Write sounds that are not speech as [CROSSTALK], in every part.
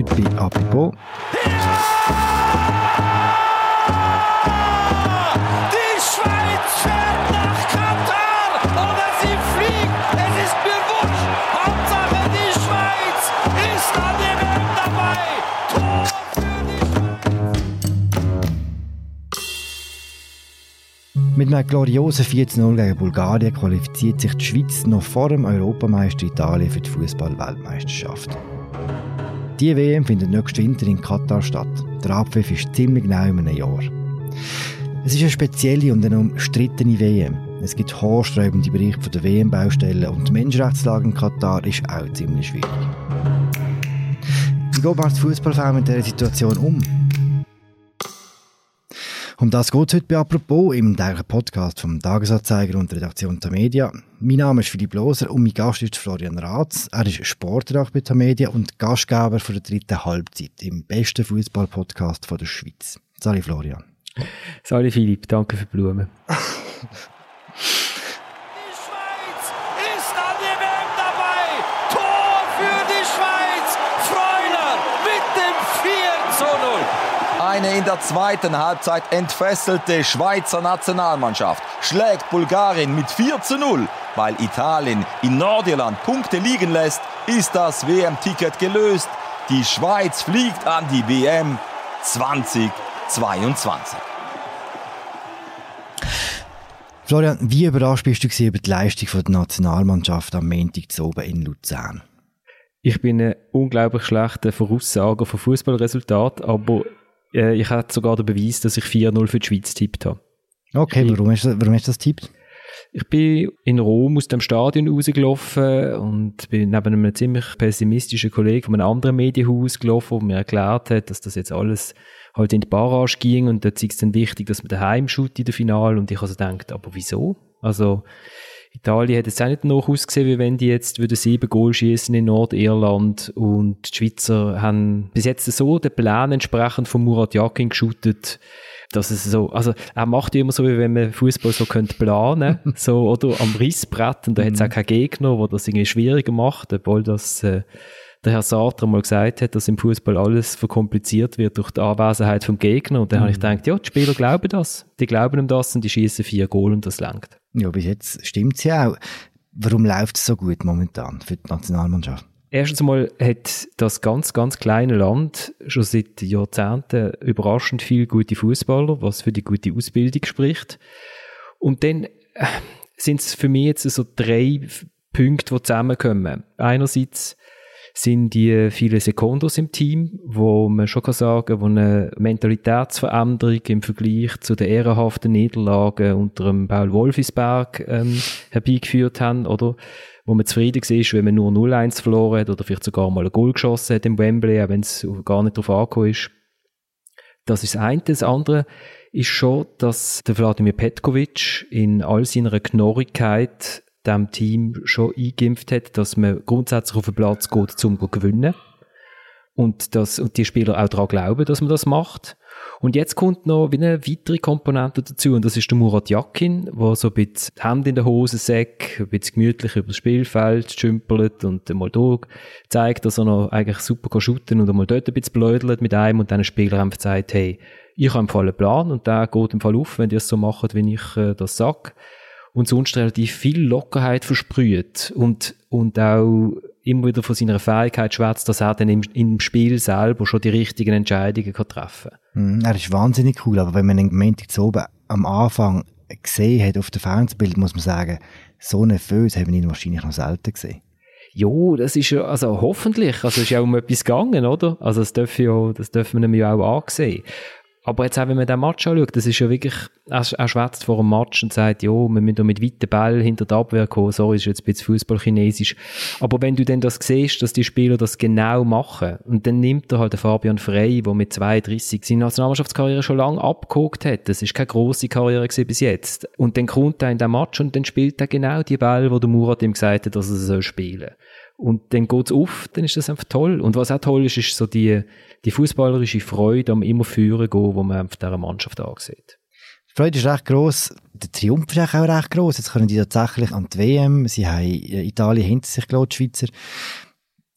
heute bei Apropos. Die Schweiz fährt nach Katar oder sie fliegt. Es ist mir wurscht. Hauptsache die Schweiz ist an der WM dabei. Tor für die Mit einem gloriosen 4-0 gegen Bulgarien qualifiziert sich die Schweiz noch vor dem Europameister Italien für die Fußball-Weltmeisterschaft. Die WM findet nächsten Winter in Katar statt. Der Abpfiff ist ziemlich genau in einem Jahr. Es ist eine spezielle und eine umstrittene WM. Es gibt haarsträubende Berichte der WM-Baustellen und die Menschenrechtslage in Katar ist auch ziemlich schwierig. Wie geht man als Fußballfan mit dieser Situation um? Um das geht es heute bei «Apropos» im täglichen Podcast vom Tagesanzeiger und der Redaktion der Media. Mein Name ist Philipp Loser und mein Gast ist Florian Ratz. Er ist Sportredakteur bei der Media und Gastgeber für der dritten Halbzeit im besten Fußball-Podcast der Schweiz. Salut Florian. Salut Philipp, danke für die Blumen. [LAUGHS] Die Schweiz ist an der WM dabei. Tor für die Schweiz. Freuler mit dem 4 zu 0. Eine in der zweiten Halbzeit entfesselte Schweizer Nationalmannschaft schlägt Bulgarien mit 4 zu 0. Weil Italien in Nordirland Punkte liegen lässt, ist das WM-Ticket gelöst. Die Schweiz fliegt an die WM 2022. Florian, wie überrascht bist du über die Leistung von der Nationalmannschaft am Montag zu oben in Luzern? Ich bin ein unglaublich schlechter Voraussager von Fußballresultaten, aber äh, ich hatte sogar den Beweis, dass ich 4-0 für die Schweiz tippt habe. Okay, warum hast du, warum hast du das tippt? Ich bin in Rom aus dem Stadion rausgelaufen und bin neben einem ziemlich pessimistischen Kollegen von einem anderen Medienhaus gelaufen, der mir erklärt hat, dass das jetzt alles halt in die Barrage ging und dort ist es dann wichtig, dass man daheim schaut in der Finale und ich habe so gedacht, aber wieso? Also Italien hat jetzt auch nicht noch ausgesehen, wie wenn die jetzt würden sieben Goal schießen in Nordirland und die Schweizer haben bis jetzt so den Plan entsprechend von Murat Yakin geschootet, dass es so, also er macht immer so, wie wenn man Fußball so könnte planen, [LAUGHS] so oder? Am Rissbrett. Und da hat es auch keinen Gegner, der das irgendwie schwieriger macht, obwohl das äh, der Herr Sartre mal gesagt hat, dass im Fußball alles verkompliziert wird durch die Anwesenheit vom Gegner. Und dann habe ich gedacht, ja, die Spieler glauben das, die glauben ihm das und die schießen vier Goal und das langt. Ja, bis jetzt stimmt es ja auch. Warum läuft es so gut momentan für die Nationalmannschaft? Erstens einmal hat das ganz, ganz kleine Land schon seit Jahrzehnten überraschend viel gute Fußballer, was für die gute Ausbildung spricht. Und dann äh, sind es für mich jetzt so drei Punkte, die zusammenkommen. Einerseits sind die viele Sekundos im Team, wo man schon kann sagen, wo eine Mentalitätsveränderung im Vergleich zu den ehrenhaften Niederlagen unter dem Paul Wolfisberg ähm, herbeigeführt haben, oder? Wo man zufrieden ist, wenn man nur 0-1 verloren hat oder vielleicht sogar mal ein Goal geschossen hat im Wembley, auch wenn es gar nicht darauf angekommen ist. Das ist das eine. Das andere ist schon, dass der Wladimir Petkovic in all seiner Knorrigkeit dem Team schon eingeimpft hat, dass man grundsätzlich auf den Platz geht, um zu gewinnen. Und, dass, und die Spieler auch daran glauben, dass man das macht. Und jetzt kommt noch wie eine weitere Komponente dazu, und das ist der Murat Yakin, der so ein bisschen die Hände in der Hose säckt, ein bisschen gemütlich über das Spielfeld schümpelt und mal da zeigt, dass er noch eigentlich super kann shooten und einmal dort ein bisschen blödelt mit einem und dann ein Spieler einfach sagt, hey, ich habe im Fall einen Plan und der geht im Fall auf, wenn die es so machen, wie ich äh, das sage und sonst relativ viel Lockerheit versprüht und, und auch immer wieder von seiner Fähigkeit schwätzt, dass er dann im, im Spiel selber schon die richtigen Entscheidungen kann treffen Mm, er ist wahnsinnig cool, aber wenn man ihn Montag zu oben am Anfang gesehen hat auf dem Fernsehbild, muss man sagen, so Föß haben wir ihn wahrscheinlich noch selten gesehen. Jo, das ist ja, also hoffentlich, also es ist ja um etwas gegangen, oder? Also das dürfen ja, das dürfen wir ihm ja auch ansehen. Aber jetzt auch, wenn man den Match anschaut, das ist ja wirklich, er, schwätzt vor dem Match und sagt, ja, wir müssen da mit weiten Ball hinter der Abwehr kommen, sorry, ist jetzt ein bisschen Fußball-Chinesisch. Aber wenn du dann das siehst, dass die Spieler das genau machen, und dann nimmt er halt den Fabian Frey, der mit 32 seine Nationalmannschaftskarriere schon lange abgeguckt hat, das ist keine grosse Karriere bis jetzt. Und dann kommt er in den Match und dann spielt er genau die Ball, wo der Murat ihm gesagt hat, dass er sie spielen soll. Und dann geht's auf, dann ist das einfach toll. Und was auch toll ist, ist so die, die fußballerische Freude am immer führen gehen, wo man einfach dieser Mannschaft ansieht. Die Freude ist recht gross. Der Triumph ist auch recht gross. Jetzt können die tatsächlich an die WM. Sie haben äh, Italien hinter sich gelassen, die Schweizer.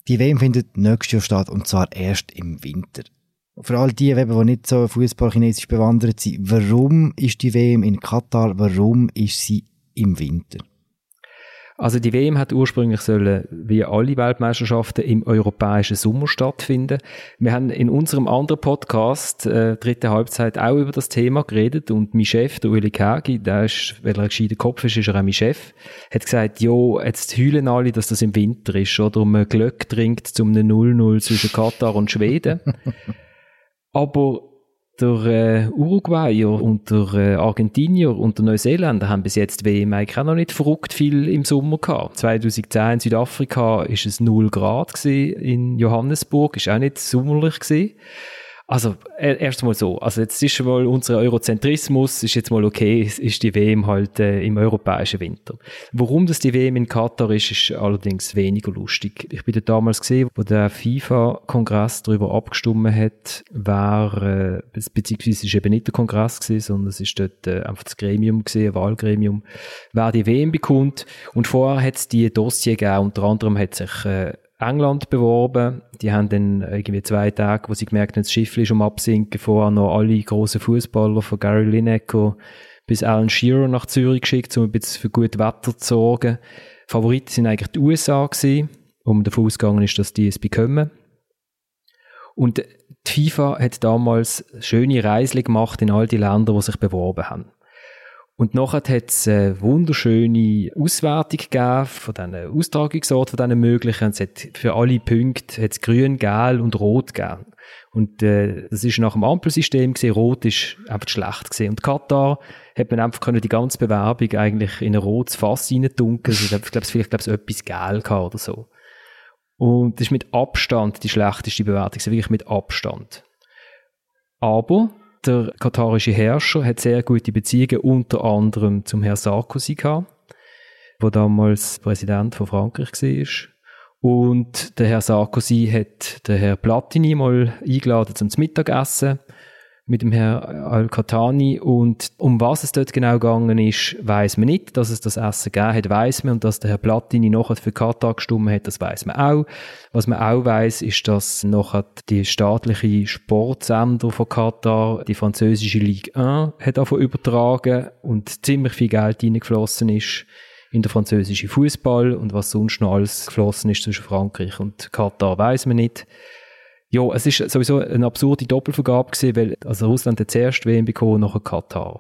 Die WM findet nächstes Jahr statt und zwar erst im Winter. Für all die, die nicht so Fußball-Chinesisch bewandert sind, warum ist die WM in Katar, warum ist sie im Winter? Also die WM hat ursprünglich sollen, wie alle Weltmeisterschaften, im europäischen Sommer stattfinden. Wir haben in unserem anderen Podcast, äh, dritte Halbzeit, auch über das Thema geredet und mein Chef, der Uli Kagi, der ist, weil er ein gescheiter Kopf ist, ist er auch mein Chef, hat gesagt, jo, jetzt heulen alle, dass das im Winter ist oder man Glück trinkt zum 0-0 zwischen Katar und Schweden. [LAUGHS] Aber der äh, Uruguayer und der äh, Argentinier und der Neuseeländer haben bis jetzt WM eigentlich auch noch nicht verrückt viel im Sommer gehabt. 2010 in Südafrika ist es 0 Grad in Johannesburg, ist auch nicht sommerlich gewesen. Also, äh, erstmal so. Also, jetzt ist schon mal unser Eurozentrismus, ist jetzt mal okay, ist die WM halt äh, im europäischen Winter. Warum das die WM in Katar ist, ist allerdings weniger lustig. Ich bin da damals gesehen, wo der FIFA-Kongress darüber abgestimmt hat, wer, äh, beziehungsweise ist eben nicht der Kongress gewesen, sondern es ist dort äh, einfach das Gremium gewesen, ein Wahlgremium, wer die WM bekommt. Und vorher hat es die Dossier gegeben, unter anderem hat sich, äh, England beworben. Die haben dann irgendwie zwei Tage, wo sie gemerkt haben, das Schiff ist um absinken, vorher noch alle grossen Fußballer von Gary Lineker bis Alan Shearer nach Zürich geschickt, um ein bisschen für gutes Wetter zu sorgen. Favoriten sind eigentlich die USA gewesen, um davon ausgegangen ist, dass die es bekommen. Und die FIFA hat damals schöne Reisen gemacht in all die Länder, die sich beworben haben. Und nachher hat es eine wunderschöne Auswertung gegeben von diesen Austragungsorten, von diesen möglichen. Es hat für alle Punkte hat's grün, gelb und rot gegeben. Und äh, das ist nach dem Ampelsystem gesehen. Rot ist einfach schlecht gesehen. Und Katar hat man einfach können die ganze Bewerbung eigentlich in ein rotes Fass reindunkeln. Also, ich glaube, vielleicht glaub's, etwas gelb gehabt oder so. Und das ist mit Abstand die schlechteste Bewertung. Also wirklich mit Abstand. Aber der katarische Herrscher hat sehr gute Beziehungen unter anderem zum Herrn Sarkozy gehabt, der damals Präsident von Frankreich war. Und der Herr Sarkozy hat den Herr Platini mal eingeladen zum Mittagessen mit dem Herrn Al-Khatani und um was es dort genau gegangen ist, weiß man nicht. Dass es das Essen gegeben hat, weiß man und dass der Herr Platini nachher für Katar gestimmt hat, das weiß man auch. Was man auch weiß, ist, dass nachher die staatliche Sportsender von Katar die französische Ligue 1 hat davon übertragen und ziemlich viel Geld reingeflossen ist in der französische Fußball und was sonst noch alles geflossen ist zwischen Frankreich und Katar, weiß man nicht. Ja, es ist sowieso eine absurde Doppelvergabe gewesen, weil also Russland hat zuerst WM bekommen, nachher Katar.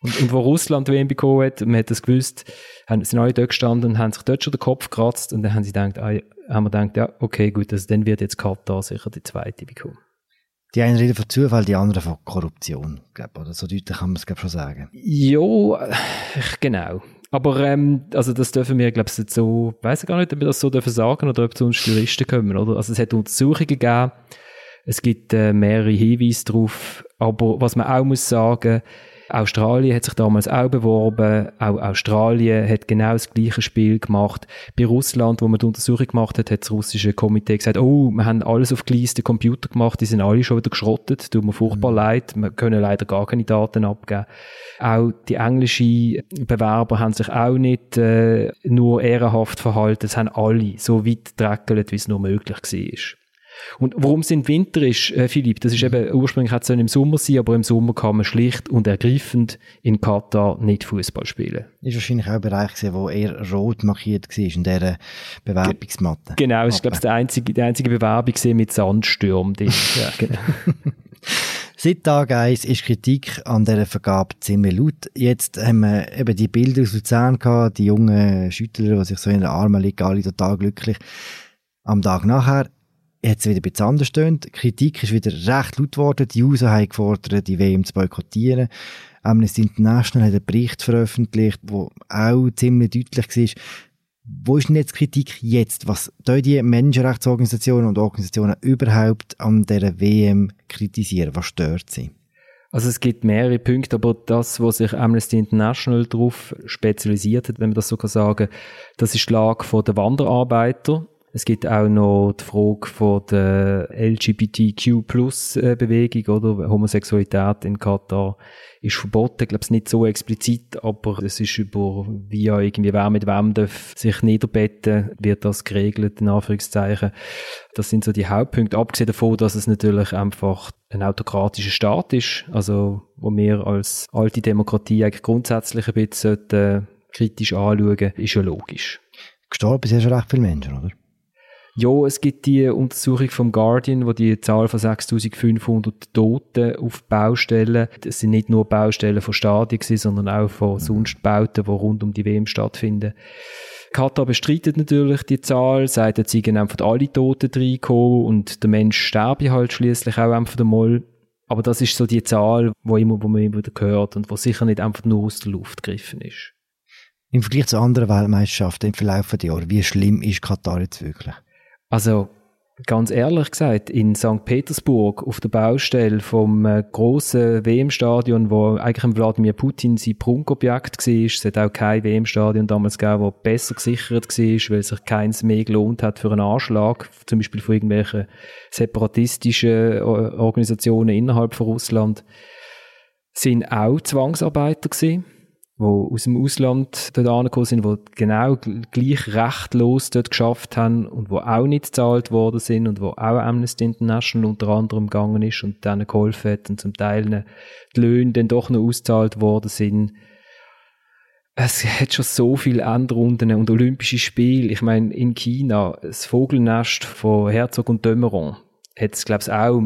Und, und wo Russland WM bekommen hat, man hat das gewusst, haben, sind alle dort gestanden und haben sich dort schon den Kopf gekratzt und dann haben sie gedacht, ah, haben wir gedacht, ja, okay, gut, also dann wird jetzt Katar sicher die zweite bekommen. Die einen reden von Zufall, die anderen von Korruption, glaube oder so deutlich kann man es glaube schon sagen. Ja, genau. Aber ähm, also das dürfen wir, glaube ich, so, weiß ich gar nicht, ob wir das so dürfen sagen oder ob zu uns Juristen kommen, oder? Also es hat Untersuchungen gegeben, es gibt äh, mehrere Hinweise darauf, aber was man auch muss sagen, Australien hat sich damals auch beworben. Auch Australien hat genau das gleiche Spiel gemacht. Bei Russland, wo man die Untersuchung gemacht hat, hat das russische Komitee gesagt, oh, wir haben alles auf geleisten Computer gemacht, die sind alle schon wieder geschrottet. Tut mir furchtbar mhm. leid. Wir können leider gar keine Daten abgeben. Auch die englischen Bewerber haben sich auch nicht äh, nur ehrenhaft verhalten. Es haben alle so weit dreckelt, wie es nur möglich war. Und warum es im Winter ist, äh, Philipp, das ist eben, ursprünglich hat es im Sommer sein, aber im Sommer kann man schlicht und ergreifend in Katar nicht Fußball spielen. Ist wahrscheinlich auch ein Bereich gewesen, wo eher rot markiert war in dieser Bewerbungsmatte. Genau, es ist, glaube ich, die einzige, die einzige Bewerbung mit Sandsturm. [LAUGHS] ja, genau. Seit Tag 1 ist Kritik an dieser Vergabe ziemlich laut. Jetzt haben wir eben die Bilder aus Luzern gehabt, die jungen Schüttler, die sich so in den Armen liegen, alle total glücklich. Am Tag nachher es wieder ein bisschen anders stöhnt. Die Kritik ist wieder recht laut geworden. Die User haben gefordert, die WM zu boykottieren. Amnesty International hat einen Bericht veröffentlicht, wo auch ziemlich deutlich war, wo ist denn jetzt Kritik jetzt? Was tun die Menschenrechtsorganisationen und Organisationen überhaupt an der WM kritisieren? Was stört sie? Also es gibt mehrere Punkte, aber das, wo sich Amnesty International darauf spezialisiert hat, wenn man das so kann sagen, das ist die Lage der Wanderarbeiter Es gibt auch noch die Frage von der LGBTQ-Plus-Bewegung, oder? Homosexualität in Katar ist verboten. Ich glaube, es ist nicht so explizit, aber es ist über, wie ja irgendwie wer mit wem darf sich niederbetten, wird das geregelt, in Anführungszeichen. Das sind so die Hauptpunkte. Abgesehen davon, dass es natürlich einfach ein autokratischer Staat ist, also, wo wir als alte Demokratie eigentlich grundsätzlich ein bisschen sollten, kritisch anschauen, ist ja logisch. Gestorben sind ja schon recht viele Menschen, oder? Ja, es gibt die Untersuchung vom Guardian, wo die Zahl von 6500 Toten auf Baustellen, das sind nicht nur Baustellen von Stadien sondern auch von sonst Bauten, die rund um die WM stattfinden. Katar bestreitet natürlich die Zahl, sagt, jetzt seien einfach alle Toten reingekommen und der Mensch sterbe halt schließlich auch einfach einmal. Aber das ist so die Zahl, wo, immer, wo man immer wieder hört und wo sicher nicht einfach nur aus der Luft gegriffen ist. Im Vergleich zu anderen Weltmeisterschaften im Verlauf der Jahre, wie schlimm ist Katar jetzt wirklich? Also ganz ehrlich gesagt, in St. Petersburg auf der Baustelle vom äh, grossen WM-Stadion, wo eigentlich Wladimir Putin sein Prunkobjekt war, es hat auch kein WM-Stadion damals gegeben, das besser gesichert war, weil sich keins mehr gelohnt hat für einen Anschlag, zum Beispiel von irgendwelchen separatistischen Organisationen innerhalb von Russland, sind auch Zwangsarbeiter gewesen wo aus dem Ausland dort angekommen sind, wo genau gleich rechtlos dort geschafft haben und wo auch nicht gezahlt worden sind und wo auch Amnesty International unter anderem gegangen ist und denen geholfen hat und zum Teil die Löhne dann doch noch ausgezahlt worden sind. Es hat schon so viele Endrunden und Olympische Spiele. Ich meine, in China, das Vogelnest von Herzog und Dömeron, hat es, glaube ich, auch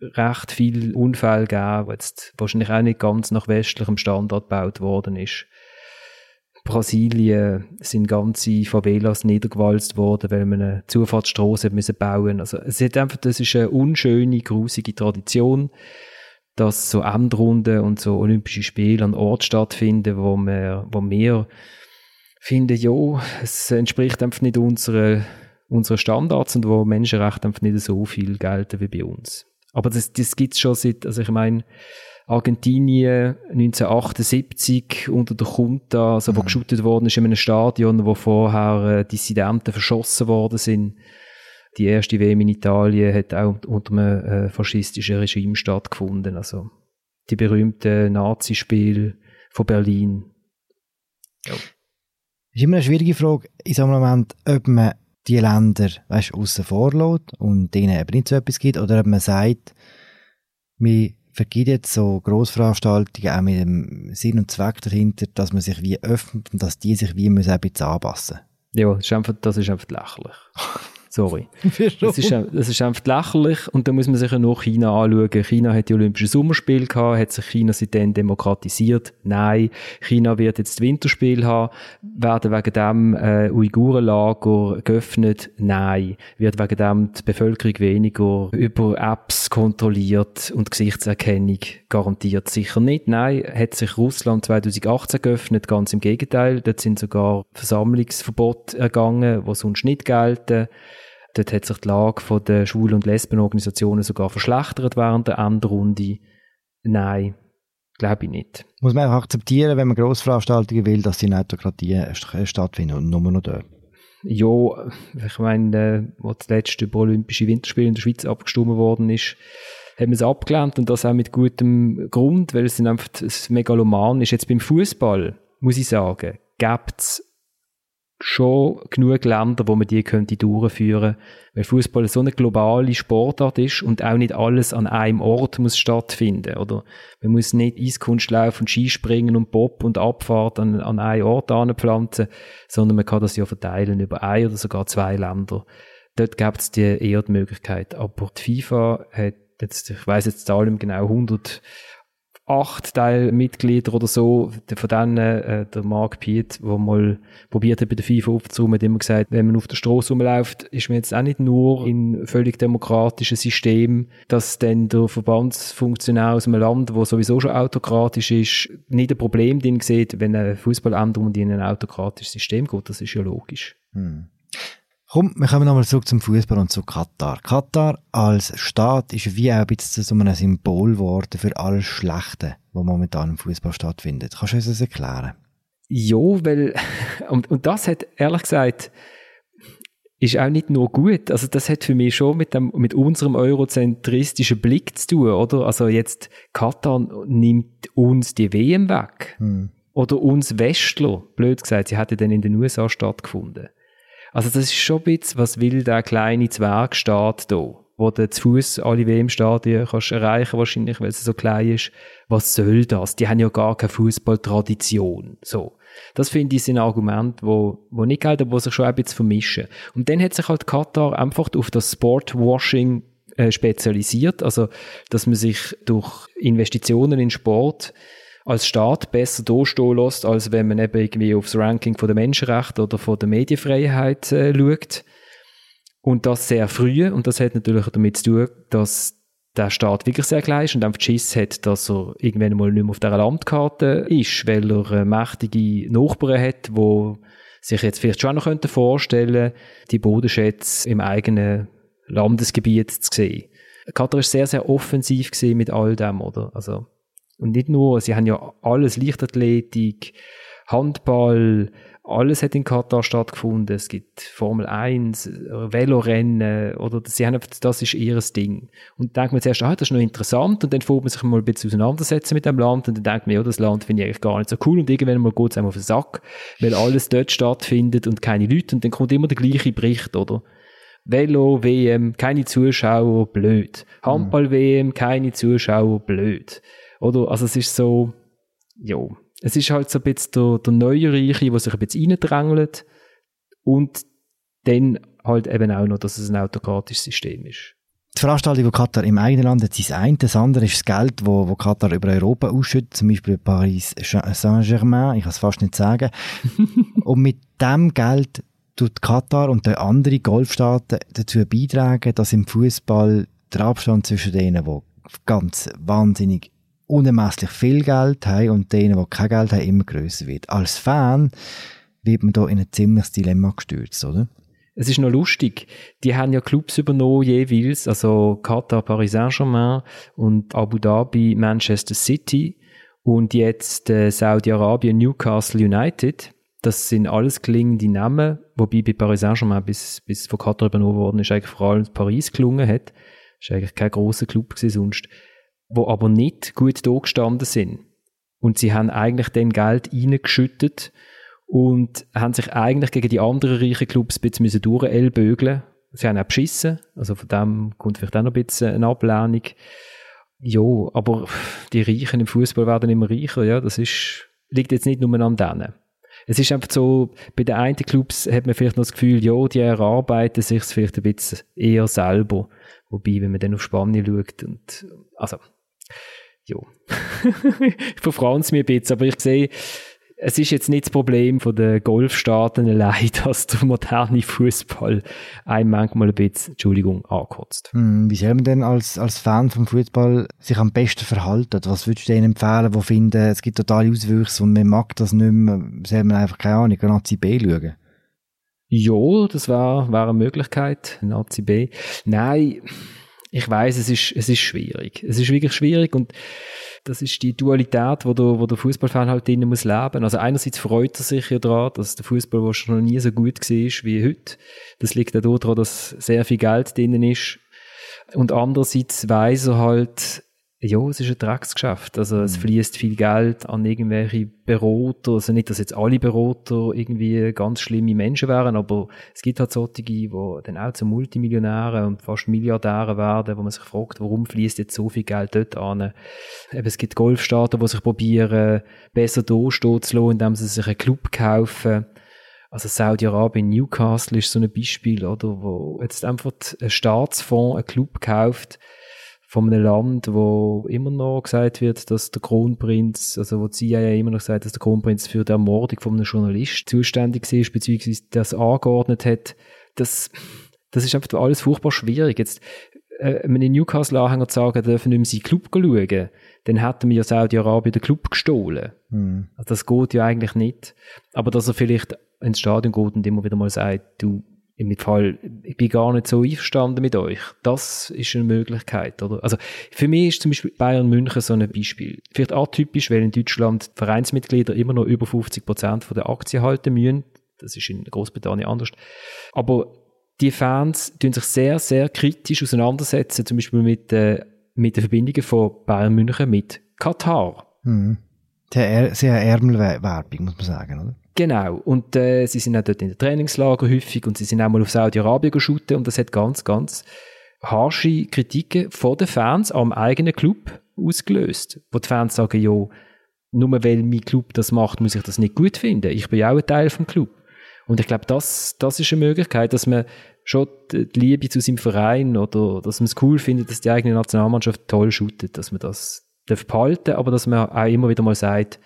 recht viel Unfälle gegeben, wo jetzt wahrscheinlich auch nicht ganz nach westlichem Standard gebaut worden ist. In Brasilien sind ganze Favelas niedergewalzt worden, weil man eine Zufahrtsstraße müssen bauen. Also es ist einfach, das ist eine unschöne, grusige Tradition, dass so Endrunden und so Olympische Spiele an Ort stattfinden, wo wir, wo wir finden, ja, es entspricht einfach nicht unseren unsere Standards und wo Menschenrechte einfach nicht so viel gelten wie bei uns. Aber das, das gibt's schon seit, also ich meine, Argentinien 1978 unter der Junta, also wo mhm. geschootet worden ist in einem Stadion, wo vorher äh, Dissidenten verschossen worden sind. Die erste WM in Italien hat auch unter einem äh, faschistischen Regime stattgefunden. Also die berühmten Nazispiele von Berlin. Ja. ist immer eine schwierige Frage in so einem Moment, ob man die Länder weißt, aussen vor und denen eben nicht so etwas gibt, oder ob man sagt, wir vergibt jetzt so Grossveranstaltungen auch mit dem Sinn und Zweck dahinter, dass man sich wie öffnet und dass die sich wie müssen ein bisschen anpassen. Ja, das ist einfach, das ist einfach lächerlich. [LAUGHS] Sorry. [LAUGHS] Das ist, das ist einfach lächerlich und da muss man sich ja nur China anschauen. China hat die Olympischen Sommerspiele gehabt, hat sich China seitdem demokratisiert? Nein. China wird jetzt Winterspiel haben. Werden wegen dem äh, Uigurenlager geöffnet? Nein. Wird wegen dem die Bevölkerung weniger über Apps kontrolliert und Gesichtserkennung garantiert? Sicher nicht. Nein. Hat sich Russland 2018 geöffnet? Ganz im Gegenteil. Dort sind sogar Versammlungsverbote ergangen, die sonst nicht gelten. Dort hat sich die Lage von der Schwul- und Lesbenorganisationen sogar verschlechtert während der Endrunde. Nein, glaube ich nicht. Muss man auch akzeptieren, wenn man Grossveranstaltungen will, dass die in Autokratien stattfinden und nur noch dort? Ja, ich meine, äh, als das letzte über Olympische Winterspiele in der Schweiz abgestimmt worden ist, haben wir es abgelehnt und das auch mit gutem Grund, weil es sind einfach das Megaloman ist. Jetzt beim Fußball, muss ich sagen, gibt es schon genug Länder, wo man die könnte durchführen, weil Fußball so eine globale Sportart ist und auch nicht alles an einem Ort muss stattfinden, oder? Man muss nicht Eiskunstlauf und Skispringen und Bob und Abfahrt an, an einen Ort anpflanzen, sondern man kann das ja verteilen über ein oder sogar zwei Länder. Dort gibt es die eher die Möglichkeit. Aber die FIFA hat jetzt, ich weiß jetzt Zahl genau 100 acht Teilmitglieder oder so, von denen äh, der Mark Piet, der mal probiert hat, bei der FIFA aufzuräumen, hat immer gesagt, wenn man auf der Straße rumläuft, ist man jetzt auch nicht nur in völlig demokratischen System, dass dann der Verbandsfunktionär aus einem Land, wo sowieso schon autokratisch ist, nicht ein Problem drin sieht, wenn eine Fußballänderung in ein autokratisches System geht. Das ist ja logisch. Hm. Komm, wir kommen nochmal zurück zum Fußball und zu Katar. Katar als Staat ist wie auch ein bisschen so ein Symbol geworden für alles Schlechte, was momentan im Fußball stattfindet. Kannst du uns das erklären? Ja, weil, [LAUGHS] und, und das hat ehrlich gesagt ist auch nicht nur gut. Also das hat für mich schon mit dem, mit unserem eurozentristischen Blick zu tun, oder? Also jetzt Katar nimmt uns die WM weg. Hm. Oder uns Westler, blöd gesagt, sie hätte dann in den USA stattgefunden. Also das ist schon ein bisschen, was will der kleine Zwergstaat da, wo du zu Fuß alle WM-Stadien kannst erreichen wahrscheinlich, weil es so klein ist. Was soll das? Die haben ja gar keine Fußballtradition. So. Das finde ich ein Argument, wo, wo nicht gilt, aber wo sich schon ein bisschen vermischen. Und dann hat sich halt Katar einfach auf das Sportwashing äh, spezialisiert, also dass man sich durch Investitionen in Sport als Staat besser durchstehen lässt, als wenn man eben irgendwie aufs Ranking von der Menschenrechte oder von der Medienfreiheit äh, schaut. Und das sehr früh, und das hat natürlich damit zu tun, dass der Staat wirklich sehr klein ist und einfach Schiss hat, dass er irgendwann mal nicht mehr auf dieser Landkarte ist, weil er äh, mächtige Nachbarn hat, wo sich jetzt vielleicht schon noch vorstellen könnten, die Bodenschätze im eigenen Landesgebiet zu sehen. Katar ist sehr, sehr offensiv gesehen mit all dem, oder? Also, und nicht nur, sie haben ja alles, Leichtathletik, Handball, alles hat in Katar stattgefunden. Es gibt Formel 1, Velorennen, oder sie haben, das ist ihr Ding. Und dann denkt man zuerst, ah, das ist noch interessant, und dann fängt man sich mal ein bisschen auseinandersetzen mit dem Land, und dann denkt man, ja, das Land finde ich eigentlich gar nicht so cool, und irgendwann mal geht es einem auf den Sack, weil alles dort stattfindet und keine Leute, und dann kommt immer der gleiche Bericht, oder? Velo, WM, keine Zuschauer, blöd. Handball, WM, keine Zuschauer, blöd. Oder? Also es ist so, ja, es ist halt so ein bisschen der, der neue Reiche, der sich ein bisschen reindrängelt und dann halt eben auch noch, dass es ein autokratisches System ist. Die Veranstaltung von Katar im eigenen Land hat sein ein, das andere ist das Geld, wo, wo Katar über Europa ausschüttet, zum Beispiel Paris Saint-Germain, ich kann es fast nicht sagen. [LAUGHS] und mit dem Geld tut Katar und die anderen Golfstaaten dazu beitragen, dass im Fußball der Abstand zwischen denen, die ganz wahnsinnig unermesslich viel Geld haben und denen, die kein Geld haben, immer grösser wird. Als Fan wird man da in ein ziemliches Dilemma gestürzt, oder? Es ist noch lustig. Die haben ja Clubs übernommen jeweils, also Katar, Paris Saint-Germain und Abu Dhabi, Manchester City und jetzt äh, Saudi-Arabien, Newcastle United. Das sind alles klingende Namen, wobei bei Paris Saint-Germain bis, bis von Katar übernommen worden ist, eigentlich vor allem Paris gelungen hat. Das war eigentlich kein grosser Club sonst wo aber nicht gut gestanden sind. Und sie haben eigentlich den Geld reingeschüttet und haben sich eigentlich gegen die anderen reichen Clubs ein bisschen durchellbögeln Sie haben auch beschissen, also von dem kommt vielleicht auch noch ein bisschen eine Ablehnung. Ja, aber die Reichen im Fußball werden immer reicher, ja, das ist, liegt jetzt nicht nur an denen. Es ist einfach so, bei den einen Clubs hat man vielleicht noch das Gefühl, ja, die erarbeiten sich vielleicht ein bisschen eher selber. Wobei, wenn man dann auf Spanien schaut und, also, ja, ich verfranze mich ein bisschen, aber ich sehe, es ist jetzt nicht das Problem von den Golfstaaten allein, [LAUGHS] dass der moderne Fußball einem manchmal ein bisschen, Entschuldigung, ankotzt. Hm, wie soll man denn als, als Fan vom Fußball sich am besten verhalten? Was würdest du denen empfehlen, die finden, es gibt totale Auswüchse und man mag das nicht mehr, soll man einfach, keine Ahnung, Nazi B schauen? Ja, das wäre wär eine Möglichkeit, Nazi B. Nein, ich weiß, es ist, es ist schwierig. Es ist wirklich schwierig und das ist die Dualität, wo der, wo der Fußballfan halt drinnen muss leben. Also einerseits freut er sich ja daran, dass der Fußball schon noch nie so gut war wie heute. Das liegt auch daran, dass sehr viel Geld drinnen ist. Und andererseits weiß er halt, ja, es ist ein Drecksgeschäft. Also es mhm. fließt viel Geld an irgendwelche Berater. Also nicht, dass jetzt alle Berater irgendwie ganz schlimme Menschen wären, aber es gibt halt solche, die dann auch zu Multimillionären und fast Milliardären werden, wo man sich fragt, warum fließt jetzt so viel Geld dort an. Eben, es gibt Golfstaaten, die sich probieren, besser durchstehen zu lassen, indem sie sich einen Club kaufen. Also Saudi-Arabien, Newcastle ist so ein Beispiel, oder, wo jetzt einfach ein Staatsfonds einen Club kauft, von einem Land, wo immer noch gesagt wird, dass der Kronprinz, also wo die CIA immer noch sagt, dass der Kronprinz für die Ermordung von einem Journalist zuständig ist, beziehungsweise das angeordnet hat, das, das ist einfach alles furchtbar schwierig. Jetzt, äh, einem Newcastle-Anhänger sagen, dürfen nicht mehr seinen Club schauen, dann hätten wir ja Saudi-Arabien den Club gestohlen. Mhm. Also das geht ja eigentlich nicht. Aber dass er vielleicht ins Stadion geht und immer wieder mal sagt, du, im Fall, ich bin gar nicht so einverstanden mit euch. Das ist eine Möglichkeit, oder? Also, für mich ist zum Beispiel Bayern München so ein Beispiel. Vielleicht atypisch, weil in Deutschland Vereinsmitglieder immer noch über 50 Prozent der Aktien halten müssen. Das ist in Großbritannien anders. Aber die Fans tun sich sehr, sehr kritisch auseinandersetzen, zum Beispiel mit, äh, mit den Verbindungen von Bayern München mit Katar. Mhm. Sehr, Ärmelwerbung, muss man sagen, oder? Genau. Und äh, sie sind auch dort in den Trainingslager häufig und sie sind auch mal auf Saudi-Arabien geschaut und das hat ganz, ganz harsche Kritiken von den Fans am eigenen Club ausgelöst. Wo die Fans sagen, ja, nur weil mein Club das macht, muss ich das nicht gut finden. Ich bin ja auch ein Teil vom Club. Und ich glaube, das, das ist eine Möglichkeit, dass man schon die Liebe zu seinem Verein oder dass man es cool findet, dass die eigene Nationalmannschaft toll shootet, dass man das behalten, aber dass man auch immer wieder mal sagt,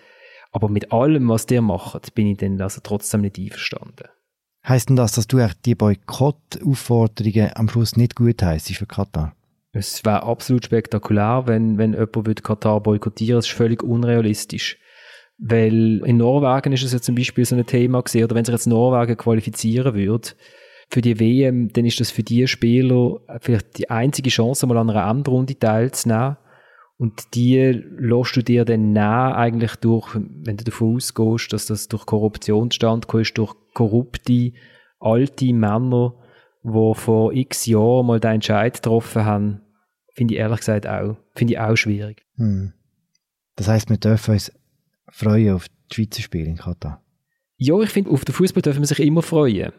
aber mit allem, was der macht, bin ich dann also trotzdem nicht einverstanden. Heißt denn das, dass du die Boykott-Aufforderungen am Schluss nicht gut heisst für Katar? Es wäre absolut spektakulär, wenn, wenn jemand Katar boykottieren würde. Das ist völlig unrealistisch. Weil in Norwegen ist es ja zum Beispiel so ein Thema gewesen, oder wenn sich jetzt Norwegen qualifizieren würde für die WM, dann ist das für die Spieler vielleicht die einzige Chance, mal an einer Endrunde teilzunehmen. Und die lässt du dir dann nach, eigentlich durch, wenn du davon ausgehst, dass das durch Korruption stand ist, durch korrupte, alte Männer, die vor x Jahren mal den Entscheid getroffen haben, finde ich ehrlich gesagt auch, finde ich auch schwierig. Hm. Das heißt, wir dürfen uns freuen auf die Schweizer Spiele in Katar? Ja, ich finde, auf den Fußball dürfen wir sich immer freuen.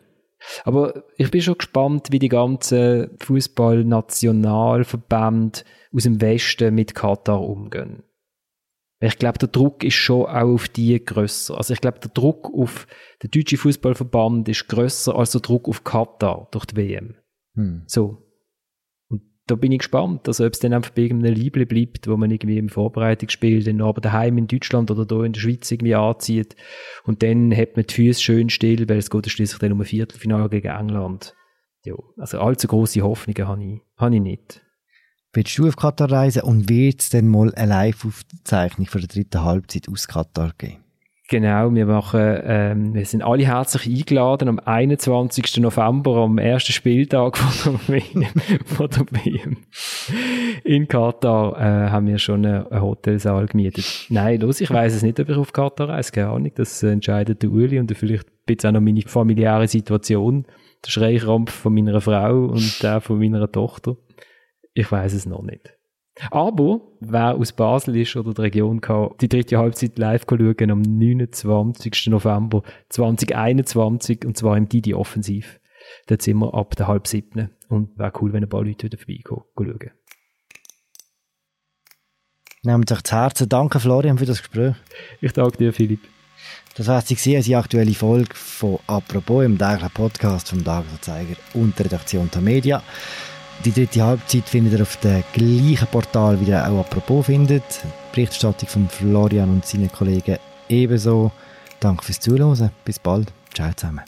Aber ich bin schon gespannt, wie die ganzen Fußball-Nationalverbände aus dem Westen mit Katar umgehen. Ich glaube, der Druck ist schon auch auf die grösser. Also ich glaube, der Druck auf den deutschen Fußballverband ist grösser als der Druck auf Katar durch die WM. Hm. So da bin ich gespannt, also ob es dann einfach bei irgendeinem Liebling bleibt, wo man irgendwie im Vorbereitungsspiel dann aber daheim in Deutschland oder da in der Schweiz irgendwie anzieht und dann hat man die Füße schön still, weil es geht schließlich dann um ein Viertelfinale gegen England. Ja, also allzu große Hoffnungen habe ich, habe ich nicht. Willst du auf Katar reisen und wird es dann mal eine Live-Aufzeichnung für die dritte Halbzeit aus Katar geben? Genau, wir machen, ähm, wir sind alle herzlich eingeladen am 21. November, am ersten Spieltag von der WM. [LAUGHS] von der WM. In Katar äh, haben wir schon einen, Hotelsaal gemietet. Nein, los, ich weiß es nicht, ob ich auf Katar reise, keine Ahnung. Das entscheidet der Uli und vielleicht ein bisschen auch noch meine familiäre Situation, der Schreikrampf von meiner Frau und der von meiner Tochter. Ich weiß es noch nicht. Aber wer aus Basel ist oder der Region kann die dritte Halbzeit live schauen am 29. November 2021 und zwar im Didi Offensiv. Dort sind wir ab der halb siebten und wäre cool, wenn ein paar Leute wieder vorbeikommen, schauen. Nehmt euch zu Herzen. Danke Florian für das Gespräch. Ich danke dir, Philipp. Das war sie die aktuelle Folge von «Apropos» im täglichen Podcast vom Tagesanzeiger und der Redaktion der Media. Die dritte Halbzeit findet ihr auf dem gleichen Portal, wie ihr auch apropos findet. Berichterstattung von Florian und seinen Kollegen ebenso. Danke fürs Zuhören. Bis bald. Ciao zusammen.